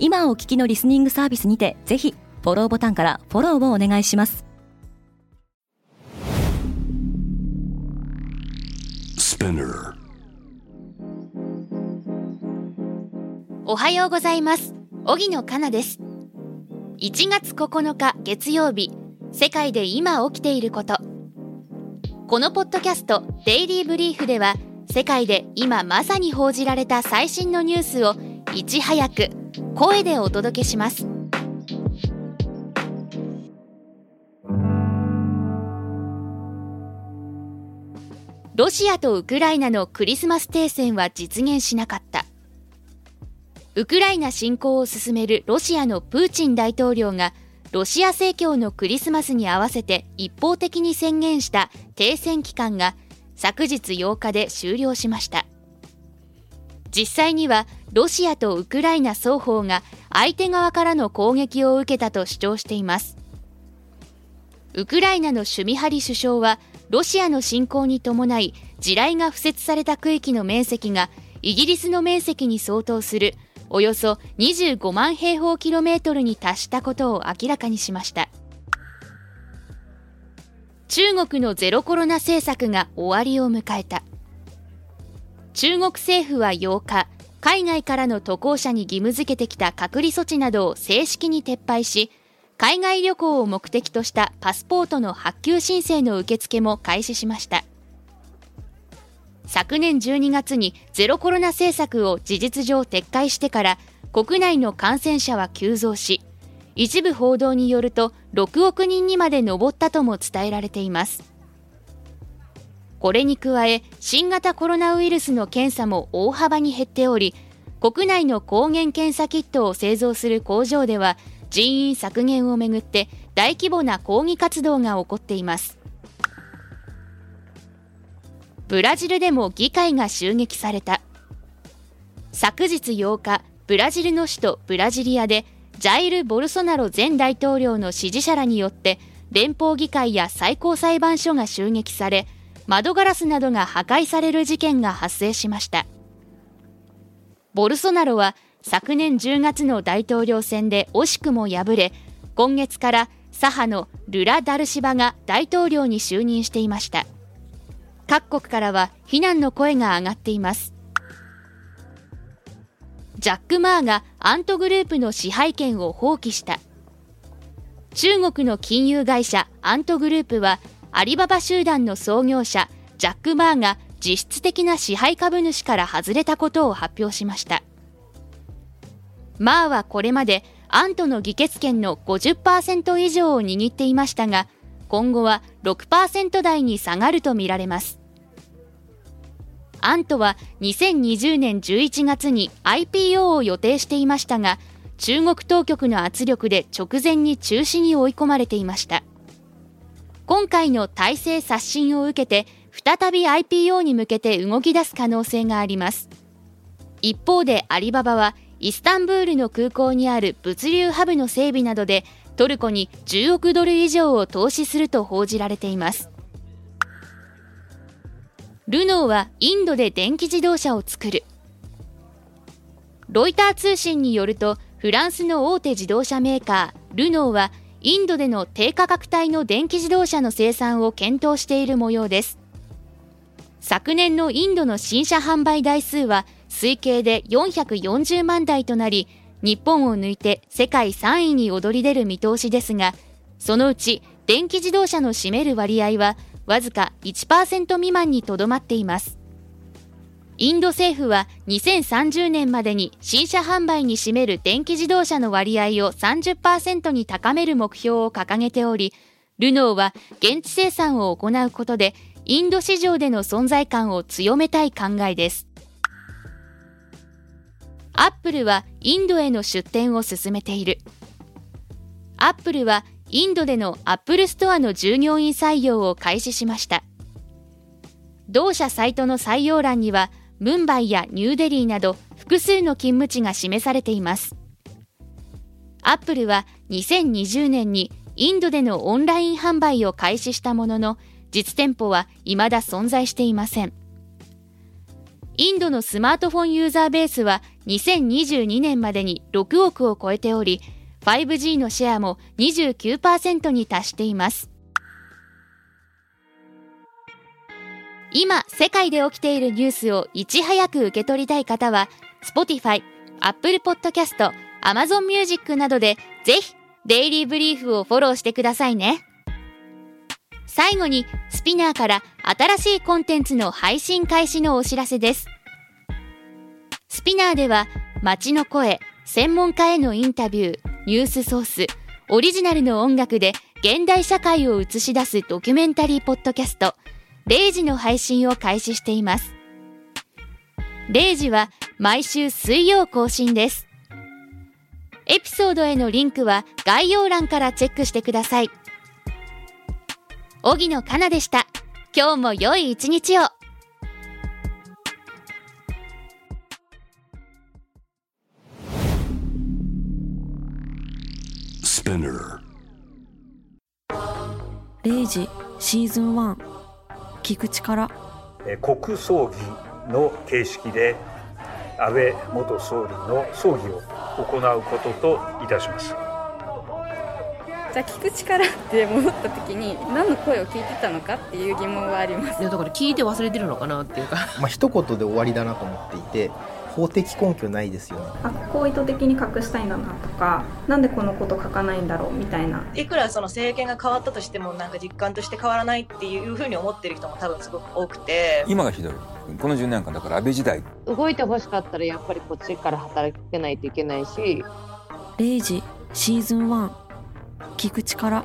今お聞きのリスニングサービスにてぜひフォローボタンからフォローをお願いします。おはようございます。荻野かなです。1月9日月曜日世界で今起きていること。このポッドキャストデイリーブリーフでは世界で今まさに報じられた最新のニュースをいち早く声でお届けします。ロシアとウクライナのクリスマス停戦は実現しなかった。ウクライナ侵攻を進めるロシアのプーチン大統領がロシア正教のクリスマスに合わせて一方的に宣言した停戦期間が昨日8日で終了しました。実際にはロシアとウクライナ双方が相手側からの攻撃を受けたと主張しています。ウクライナのシュミハリ首相はロシアの侵攻に伴い地雷が敷設された区域の面積がイギリスの面積に相当するおよそ25万平方キロメートルに達したことを明らかにしました。中国のゼロコロナ政策が終わりを迎えた。中国政府は8日海外からの渡航者に義務付けてきた隔離措置などを正式に撤廃し海外旅行を目的としたパスポートの発給申請の受付も開始しました。昨年12月にゼロコロナ政策を事実上撤回してから国内の感染者は急増し一部報道によると6億人にまで上ったとも伝えられています。これに加え新型コロナウイルスの検査も大幅に減っており国内の抗原検査キットを製造する工場では人員削減をめぐって大規模な抗議活動が起こっています。ブラジルでも議会が襲撃された。昨日8日ブラジルの首都ブラジリアでジャイル・ボルソナロ前大統領の支持者らによって連邦議会や最高裁判所が襲撃され窓ガラスなどが破壊される事件が発生しました。ボルソナロは昨年10月の大統領選で惜しくも敗れ今月から左派のルラ・ダルシバが大統領に就任していました。各国からは非難の声が上がっています。ジャック・マーがアントグループの支配権を放棄した。中国の金融会社アントグループはアリババ集団の創業者ジャック・マーが実質的な支配株主から外れたことを発表しました。マーはこれまでアントの議決権の50%以上を握っていましたが今後は6%台に下がるとみられます。アントは2020年11月に IPO を予定していましたが中国当局の圧力で直前に中止に追い込まれていました。今回の体制刷新を受けて再び IPO に向けて動き出す可能性があります。一方でアリババはイスタンブールの空港にある物流ハブの整備などでトルコに10億ドル以上を投資すると報じられています。ルノーはインドで電気自動車を作る。ロイター通信によるとフランスの大手自動車メーカールノーはインドでの低価格帯の電気自動車の生産を検討している模様です。昨年のインドの新車販売台数は推計で440万台となり日本を抜いて世界3位に躍り出る見通しですがそのうち電気自動車の占める割合はわずか1%未満にとどまっています。インド政府は2030年までに新車販売に占める電気自動車の割合を30%に高める目標を掲げており、ルノーは現地生産を行うことで、インド市場での存在感を強めたい考えです。アップルはインドへの出店を進めている。アップルはインドでのアップルストアの従業員採用を開始しました同社サイトの採用欄にはムンバイやニューデリーなど複数の勤務地が示されています。アップルは2020年にインドでのオンライン販売を開始したものの実店舗は未だ存在していません。インドのスマートフォンユーザーベースは2022年までに6億を超えており 5G のシェアも29%に達しています。今世界で起きているニュースをいち早く受け取りたい方は Spotify、Apple Podcast、Amazon Music などでぜひデイリーブリーフをフォローしてくださいね。最後にスピナーから新しいコンテンツの配信開始のお知らせです。スピナーでは街の声専門家へのインタビューニュースソースオリジナルの音楽で現代社会を映し出すドキュメンタリーポッドキャスト0時の配信を開始しています。0時は毎週水曜更新です。エピソードへのリンクは概要欄からチェックしてください。荻野かなでした。今日も良い一日を。Spinner. 0時シーズン1聞く力。えー国葬儀の形式で安倍元総理の葬儀を行うことといたします。じゃあ聞く力って戻った時に何の声を聞いてたのかっていう疑問はあります。いやだから聞いて忘れてるのかなっていうか。まあ一言で終わりだなと思っていて法的根拠ないですよね。あここを意図的に隠したいんだなとかなんでこのこと書かないんだろうみたいな。いくらその政権が変わったとしてもなんか実感として変わらないっていうふうに思ってる人も多分すごく多くて。今がひどい。この10年間だから安倍時代動いてほしかったらやっぱりこっちから働けないといけないし。0時シーズン1聞く力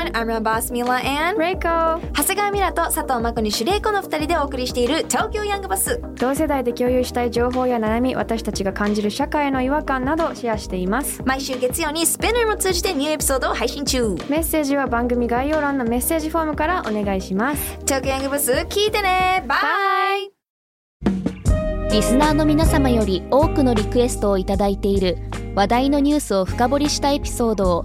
everyone, I'm your boss Mila and Reiko. 長谷川ミラと佐藤真子にシュレイコの2人でお送りしている東京ヤングバス。同世代で共有したい情報や悩み私たちが感じる社会への違和感などシェアしています。毎週月曜にスペナーも通じてニューエピソードを配信中。メッセージは番組概要欄のメッセージフォームからお願いします。東京ヤングバス聞いてね。バイリスナーの皆様より多くのリクエストをいただいている話題のニュースを深掘りしたエピソードを